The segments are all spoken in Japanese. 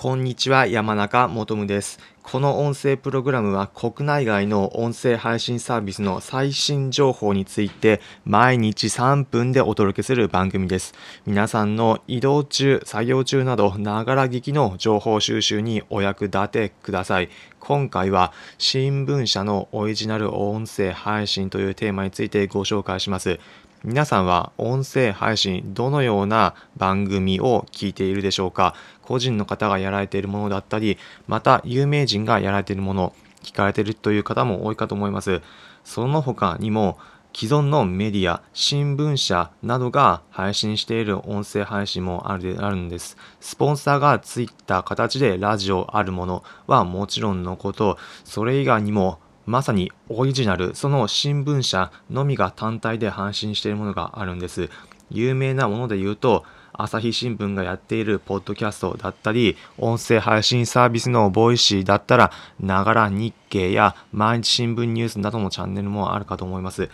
こんにちは、山中もとむです。この音声プログラムは国内外の音声配信サービスの最新情報について毎日3分でお届けする番組です。皆さんの移動中、作業中など、ながら聞きの情報収集にお役立てください。今回は新聞社のオリジナル音声配信というテーマについてご紹介します。皆さんは音声配信どのような番組を聞いているでしょうか？個人の方がやられているものだったりまた有名人がやられているもの聞かれているという方も多いかと思いますその他にも既存のメディア、新聞社などが配信している音声配信もあるあるんです。スポンサーがついた形でラジオあるものはもちろんのこと、それ以外にもまさにオリジナル、その新聞社のみが単体で配信しているものがあるんです。有名なもので言うと、朝日新聞がやっているポッドキャストだったり、音声配信サービスのボイシーだったら、ながら日経や毎日新聞ニュースなどのチャンネルもあるかと思います。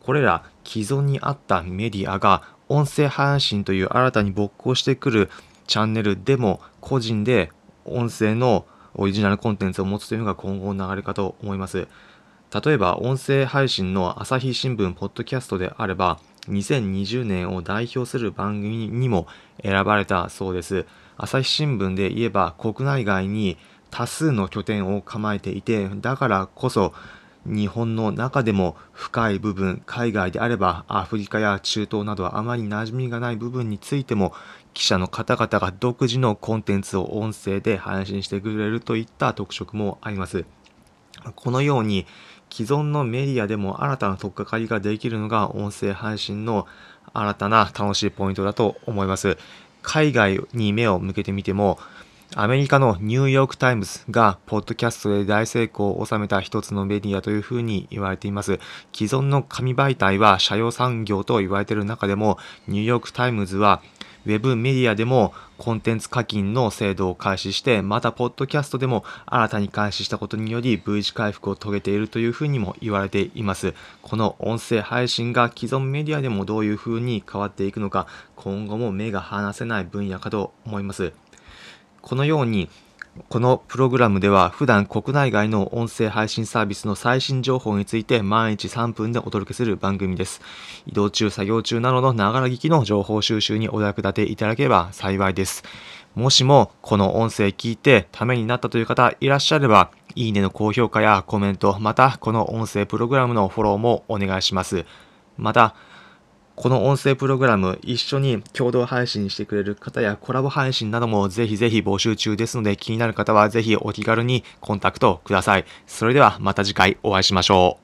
これら既存にあったメディアが音声配信という新たに勃興してくるチャンネルでも個人で音声のオリジナルコンテンツを持つというのが今後の流れかと思います。例えば、音声配信の朝日新聞ポッドキャストであれば、2020年を代表する番組にも選ばれたそうです。朝日新聞で言えば国内外に多数の拠点を構えていて、だからこそ日本の中でも深い部分、海外であればアフリカや中東などはあまり馴染みがない部分についても記者の方々が独自のコンテンツを音声で配信してくれるといった特色もあります。このように既存のメディアでも新たな取っかかりができるのが音声配信の新たな楽しいポイントだと思います。海外に目を向けてみてもアメリカのニューヨークタイムズがポッドキャストで大成功を収めた一つのメディアというふうに言われています。既存の紙媒体は斜陽産業と言われている中でもニューヨークタイムズはウェブメディアでもコンテンツ課金の制度を開始して、またポッドキャストでも新たに開始したことにより V 字回復を遂げているというふうにも言われています。この音声配信が既存メディアでもどういうふうに変わっていくのか、今後も目が離せない分野かと思います。このようにこのプログラムでは普段国内外の音声配信サービスの最新情報について毎日3分でお届けする番組です。移動中、作業中などのながら聞きの情報収集にお役立ていただければ幸いです。もしもこの音声聞いてためになったという方いらっしゃれば、いいねの高評価やコメント、またこの音声プログラムのフォローもお願いします。また、この音声プログラム一緒に共同配信してくれる方やコラボ配信などもぜひぜひ募集中ですので気になる方はぜひお気軽にコンタクトください。それではまた次回お会いしましょう。